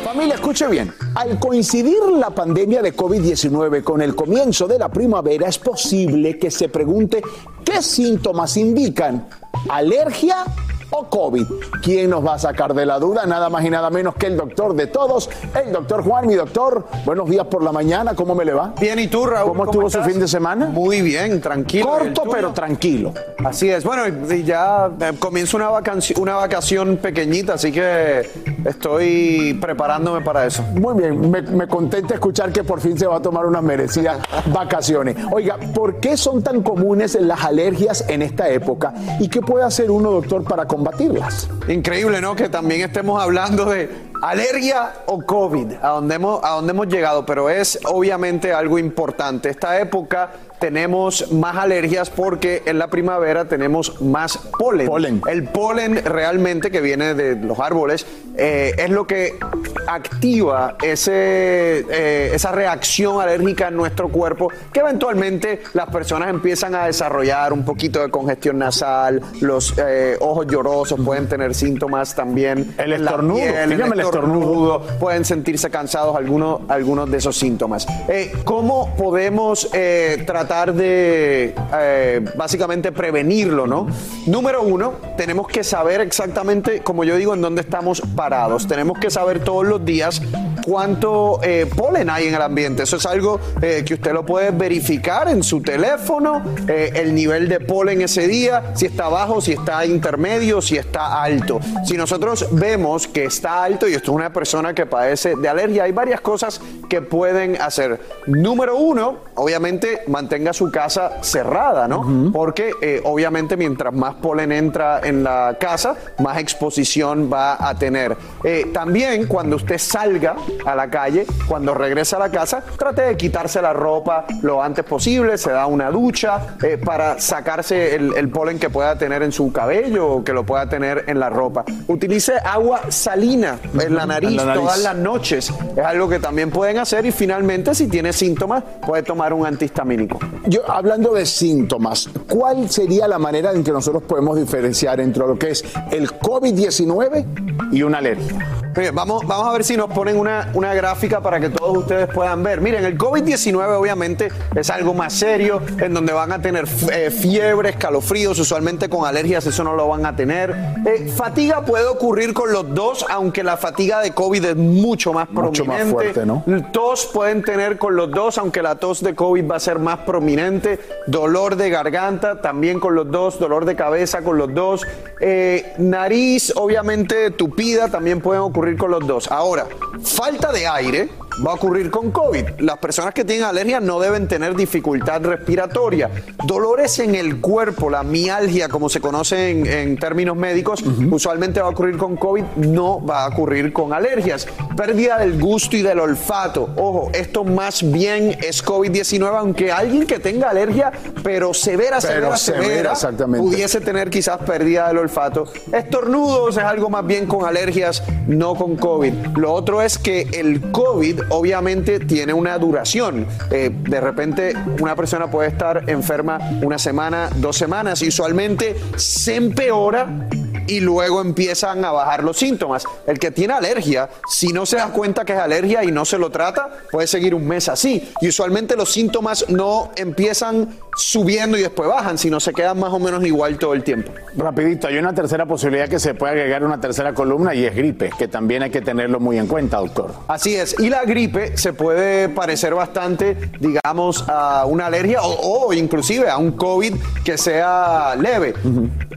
Familia, escuche bien. Al coincidir la pandemia de COVID-19 con el comienzo de la primavera, es posible que se pregunte qué síntomas indican alergia o COVID. ¿Quién nos va a sacar de la duda? Nada más y nada menos que el doctor de todos, el doctor Juan, mi doctor. Buenos días por la mañana, ¿cómo me le va? Bien, ¿y tú, Raúl? ¿Cómo estuvo su fin de semana? Muy bien, tranquilo. Corto, pero tranquilo. Así es. Bueno, y ya eh, comienza una, vacación, una vacación pequeñita, así que estoy preparándome para eso. Muy bien, me, me contenta escuchar que por fin se va a tomar unas merecidas vacaciones. Oiga, ¿por qué son tan comunes las alergias en esta época? ¿Y qué puede hacer uno, doctor, para combatirlas? Increíble, ¿no? Que también estemos hablando de alergia o COVID, a donde hemos, a donde hemos llegado, pero es obviamente algo importante. Esta época tenemos más alergias porque en la primavera tenemos más polen. El polen realmente que viene de los árboles eh, es lo que activa ese, eh, esa reacción alérgica en nuestro cuerpo que eventualmente las personas empiezan a desarrollar un poquito de congestión nasal, los eh, ojos llorosos pueden tener síntomas también. El estornudo, piel, el dígame el estornudo, pueden sentirse cansados algunos, algunos de esos síntomas. Eh, ¿Cómo podemos eh, tratar de eh, básicamente prevenirlo, no? Número uno, tenemos que saber exactamente, como yo digo, en dónde estamos parados. Tenemos que saber todos los días cuánto eh, polen hay en el ambiente. Eso es algo eh, que usted lo puede verificar en su teléfono, el nivel de polen ese día, si está bajo, si está intermedio, si está alto. Si nosotros vemos que está alto y esto es una persona que padece de alergia, hay varias cosas que pueden hacer. Número uno, obviamente mantenga su casa cerrada, ¿no? Porque eh, obviamente mientras más polen entra en la casa, más exposición va a tener. Eh, también cuando usted salga a la calle, cuando regresa a la casa, trate de quitarse la ropa lo antes posible, se da una ducha eh, para sacarse el, el polen que pueda tener en su cabello o que lo pueda tener en la ropa. Utilice agua salina en la nariz, En la nariz. todas las noches. Es algo que también pueden hacer y finalmente si tiene síntomas puede tomar un antihistamínico. Yo, hablando de síntomas, ¿cuál sería la manera en que nosotros podemos diferenciar entre lo que es el COVID-19 y una alergia? Vamos, vamos a ver si nos ponen una, una gráfica para que todos ustedes puedan ver. Miren, el COVID-19 obviamente es algo más serio, en donde van a tener eh, fiebre, escalofríos, usualmente con alergias eso no lo van a tener. Eh, fatiga puede ocurrir con los dos, aunque la fatiga de COVID es mucho más Mucho más prominente. fuerte, ¿no? Tos pueden tener con los dos, aunque la tos de COVID va a ser más prominente. Dolor de garganta también con los dos. Dolor de cabeza con los dos. Eh, nariz, obviamente, tupida también pueden ocurrir con los dos. Ahora, falta de aire va a ocurrir con COVID. Las personas que tienen alergia no deben tener dificultad respiratoria. Dolores en el cuerpo, la mialgia, como se conoce en, en términos médicos, usualmente va a ocurrir con COVID, no va a ocurrir con alergias. Pérdida del gusto y del olfato. Ojo, esto más bien es COVID-19, aunque alguien que tenga alergia, pero severa, Pero severa, severa, severa, exactamente. pudiese tener quizás pérdida del olfato. Estornudos es algo más bien con alergias, no con COVID. Lo otro es que el COVID obviamente tiene una duración. Eh, de repente una persona puede estar enferma una semana, dos semanas y usualmente se empeora y luego empiezan a bajar los síntomas. El que tiene alergia, si no se da cuenta que es alergia y no se lo trata, puede seguir un mes así. Y usualmente los síntomas no empiezan subiendo y después bajan, sino se quedan más o menos igual todo el tiempo. Rapidito, hay una tercera posibilidad que se puede agregar una tercera columna y es gripe, que también hay que tenerlo muy en cuenta, doctor. Así es, y la gripe se puede parecer bastante, digamos, a una alergia o, o inclusive a un COVID que sea leve.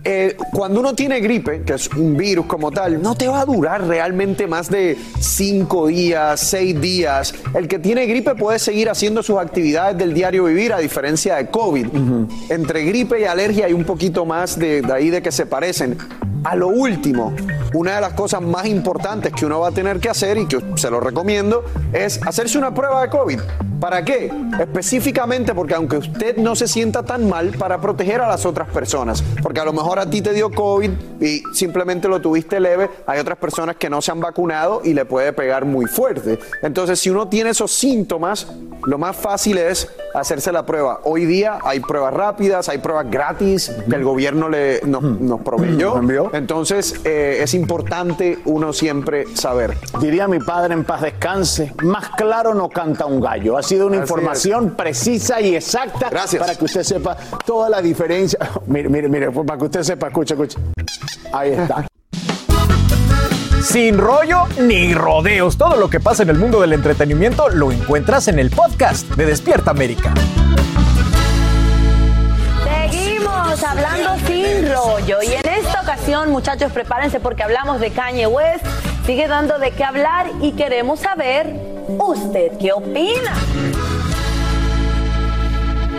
Eh, cuando uno tiene gripe, que es un virus como tal, no te va a durar realmente más de cinco días, seis días. El que tiene gripe puede seguir haciendo sus actividades del diario vivir, a diferencia de COVID. Entre gripe y alergia hay un poquito más de, de ahí de que se parecen. A lo último, una de las cosas más importantes que uno va a tener que hacer y que se lo recomiendo es hacerse una prueba de COVID. ¿Para qué? Específicamente porque aunque usted no se sienta tan mal, para proteger a las otras personas. Porque a lo mejor a ti te dio COVID y simplemente lo tuviste leve, hay otras personas que no se han vacunado y le puede pegar muy fuerte. Entonces, si uno tiene esos síntomas, lo más fácil es hacerse la prueba. Hoy día hay pruebas rápidas, hay pruebas gratis que el gobierno le, nos, nos proveyó. Entonces, eh, es importante uno siempre saber. Diría mi padre en paz descanse, más claro no canta un gallo. Ha sido una Así información precisa y exacta para que usted sepa toda la diferencia. Mire, mire, mire, para que usted sepa, escucha, escucha. Ahí está. Sin rollo ni rodeos, todo lo que pasa en el mundo del entretenimiento lo encuentras en el podcast de Despierta América. Hablando sin rollo y en esta ocasión muchachos prepárense porque hablamos de Kanye West, sigue dando de qué hablar y queremos saber usted qué opina.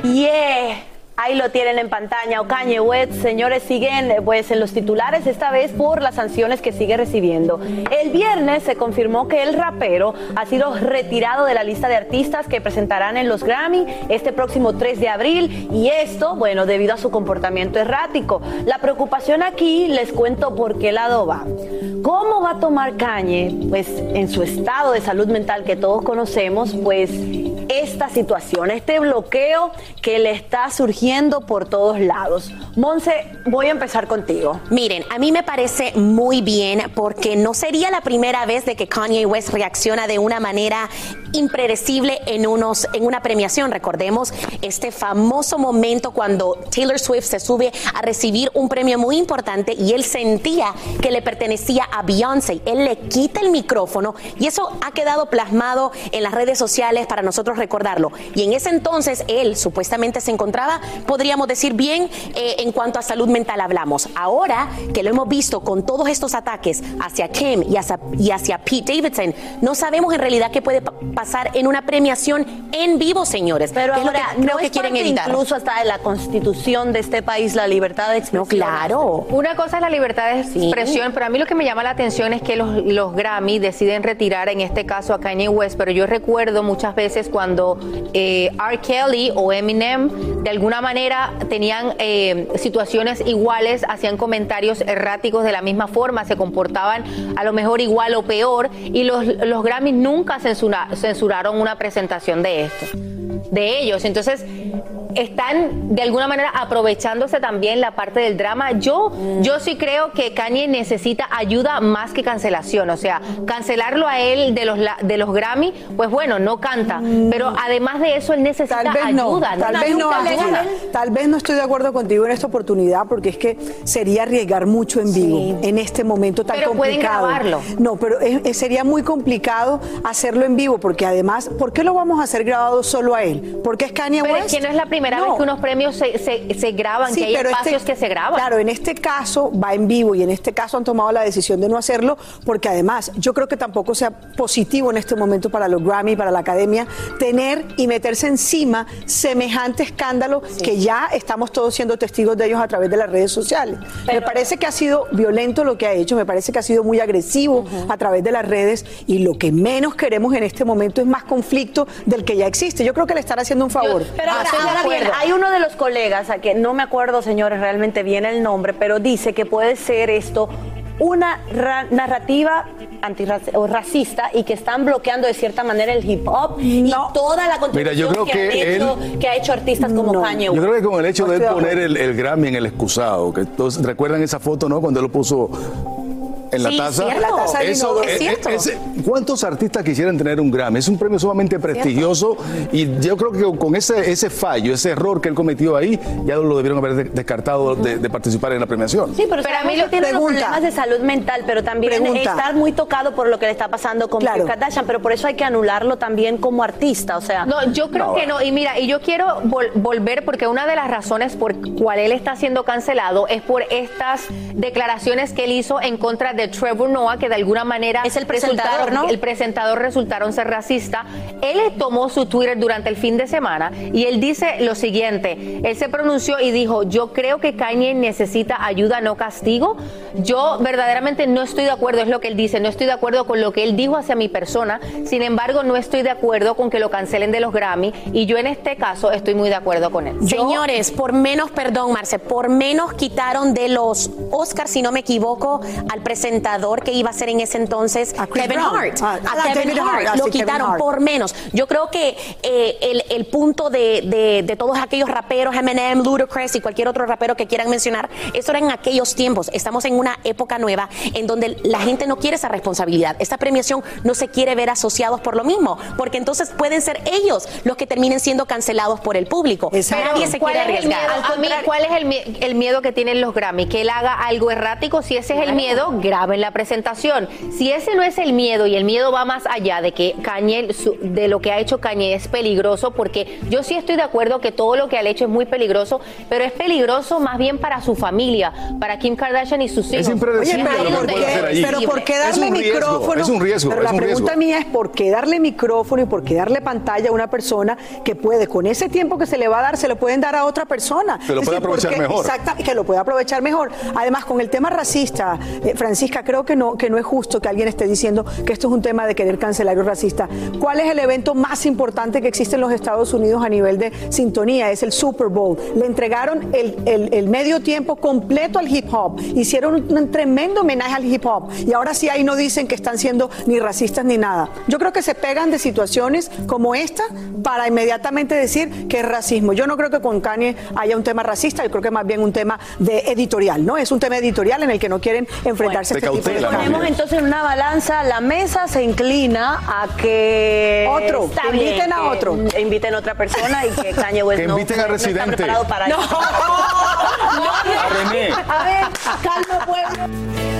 Yeah. Ahí lo tienen en pantalla. O Kanye West, señores, siguen eh, pues en los titulares, esta vez por las sanciones que sigue recibiendo. El viernes se confirmó que el rapero ha sido retirado de la lista de artistas que presentarán en los Grammy este próximo 3 de abril. Y esto, bueno, debido a su comportamiento errático. La preocupación aquí, les cuento por qué lado va. ¿Cómo va a tomar Kanye, pues en su estado de salud mental que todos conocemos, pues esta situación, este bloqueo que le está surgiendo por todos lados. Monse, voy a empezar contigo. Miren, a mí me parece muy bien porque no sería la primera vez de que Kanye West reacciona de una manera impredecible en unos en una premiación. Recordemos este famoso momento cuando Taylor Swift se sube a recibir un premio muy importante y él sentía que le pertenecía a Beyoncé. Él le quita el micrófono y eso ha quedado plasmado en las redes sociales para nosotros recordarlo. Y en ese entonces él supuestamente se encontraba, podríamos decir bien, eh, en cuanto a salud mental hablamos. Ahora que lo hemos visto con todos estos ataques hacia Kim y hacia, y hacia Pete Davidson, no sabemos en realidad qué puede pa- pasar en una premiación en vivo, señores. Pero que es lo ahora, que creo ¿no que es quieren parte evitar. incluso hasta de la constitución de este país la libertad de expresión. claro. Una cosa es la libertad de expresión, pero a mí lo que me llama la atención es que los, los Grammy deciden retirar en este caso a Kanye West, pero yo recuerdo muchas veces cuando eh, R. Kelly o Eminem de alguna manera tenían eh, situaciones iguales, hacían comentarios erráticos de la misma forma, se comportaban a lo mejor igual o peor y los, los Grammys nunca censura- censuraron una presentación de esto de ellos. Entonces, están de alguna manera aprovechándose también la parte del drama. Yo, yo sí creo que Kanye necesita ayuda más que cancelación. O sea, cancelarlo a él de los, de los Grammy, pues bueno, no canta. Pero además de eso, él necesita Tal vez no, ayuda. tal vez no, gana. tal vez no estoy de acuerdo contigo en esta oportunidad porque es que sería arriesgar mucho en vivo en este momento tan Pero pueden complicado. grabarlo. No, pero es- es- sería muy complicado hacerlo en vivo porque además, ¿por qué lo vamos a hacer grabado solo a él? Porque es Kanye Pero es West. que no es la primera No. vez que unos premios se, se- se graban, Sí, que hay pero espacios este- que se graban. Claro, en este caso va en vivo y en este caso han tomado la decisión de no hacerlo porque además yo creo que tampoco sea positivo en este momento para los Grammy, para la academia, tener y meterse encima semejante escándalo que ya estamos todos siendo testigos de ellos a través de las redes sociales. me parece que ha sido violento lo que ha hecho, me parece que ha sido muy agresivo a través de las redes y lo que menos queremos en este momento es más conflicto del que ya existe. Yo creo que le están haciendo un favor. Pero ahora, Estoy de ahora bien, acuerdo. hay uno de los colegas, a que no me acuerdo, señores, realmente bien el nombre, pero dice que puede ser esto una ra- narrativa antirracista y que están bloqueando de cierta manera el hip hop y toda la Mira, yo contribución creo que, que hecho, que ha hecho artistas como Kanye Yo creo que con el hecho No de él poner el Grammy en el excusado, que todos recuerdan esa foto, ¿no? Cuando él lo puso en la Sí, taza. cierto. La taza del inodoro. Es cierto. ese- ¿Cuántos artistas quisieran tener un Grammy? Es un premio sumamente prestigioso y yo creo que con ese, ese fallo, ese error que él cometió ahí, ya lo debieron haber de- descartado de, de participar en la premiación. Sí, pero, a mí lo tiene unos Pregunta. problemas de salud mental, pero también Pregunta. está muy tocado por lo que le está pasando con Claro. Kardashian, pero por eso hay que anularlo también como artista, o sea. No, yo creo que no. Y mira, y yo quiero vol- volver porque una de las razones por cual él está siendo cancelado es por estas declaraciones que él hizo en contra de Trevor Noah, que de alguna manera Es el presentador, resultaron- ¿no? El presentador resultaron ser racista. Él tomó su Twitter durante el fin de semana y él dice lo siguiente. Él se pronunció y dijo, yo creo que Kanye necesita ayuda, no castigo. Yo verdaderamente no estoy de acuerdo, es lo que él dice, no estoy de acuerdo con lo que él dijo hacia mi persona. Sin embargo, no estoy de acuerdo con que lo cancelen de los Grammy y yo en este caso estoy muy de acuerdo con él. Yo- Señores, por menos, perdón, Marce, por menos quitaron de los Oscars, si no me equivoco, al presentador que iba a ser en ese entonces Chris Kevin Brown. Hart. Ah, a Kevin Hart. Hart, ah, Lo sí, quitaron Hart. por menos. Yo creo que eh, el, el punto de, de- de todos aquellos raperos, Eminem, Ludacris y cualquier otro rapero que quieran mencionar, eso era en aquellos tiempos. Estamos en una época nueva en donde la gente no quiere esa responsabilidad. Esta premiación no se quiere ver asociados por lo mismo, porque entonces pueden ser ellos los que terminen siendo cancelados por el público. Nadie se ¿Cuál quiere es el arriesgar. miedo? A mí, ¿Cuál es el, mie- el miedo que tienen los Grammy? Que él haga algo errático. Si ese es el miedo, graben la presentación. Si ese no es el miedo y el miedo va más allá de que Kanye, su- de lo que ha hecho Kanye es peligroso, porque yo sí estoy de acuerdo que todo lo que ha hecho es muy peligroso, pero es peligroso más bien para su familia, para Kim Kardashian y sus hijos. impredecible Oye, pero lo ¿por qué- hacer allí. Pero ¿por qué Es darle riesgo, micrófono? es un riesgo, Pero es la un pregunta riesgo. mía es ¿por qué darle micrófono y por qué darle pantalla a una persona que puede, con ese tiempo que se le va a dar, se lo pueden dar a otra persona? Que lo Es puede decir, ¿por aprovechar mejor. Exacta, que lo puede aprovechar mejor. Además, con el tema racista, eh, Creo que no, que no es justo que alguien esté diciendo que esto es un tema de querer cancelar o racista. ¿Cuál es el evento más importante que existe en los Estados Unidos a nivel de sintonía? Es el Super Bowl. Le entregaron el, el- medio tiempo completo al hip hop. Hicieron un, tremendo homenaje al hip hop. Y ahora sí ahí no dicen que están siendo ni racistas ni nada. Yo creo que se pegan de situaciones como esta para inmediatamente decir que es racismo. Yo no creo que con Kanye haya un tema racista, yo creo que más bien un tema de editorial, ¿no? Es un tema editorial en el que no quieren enfrentarse de Si cosas. ponemos entonces en una balanza, la mesa se inclina a que Otro, está que inviten bien, a que otro. inviten a otra persona y que Kanye West Que no, inviten a no está Residente. preparado para No. eso. A René. A ver, calma pueblo.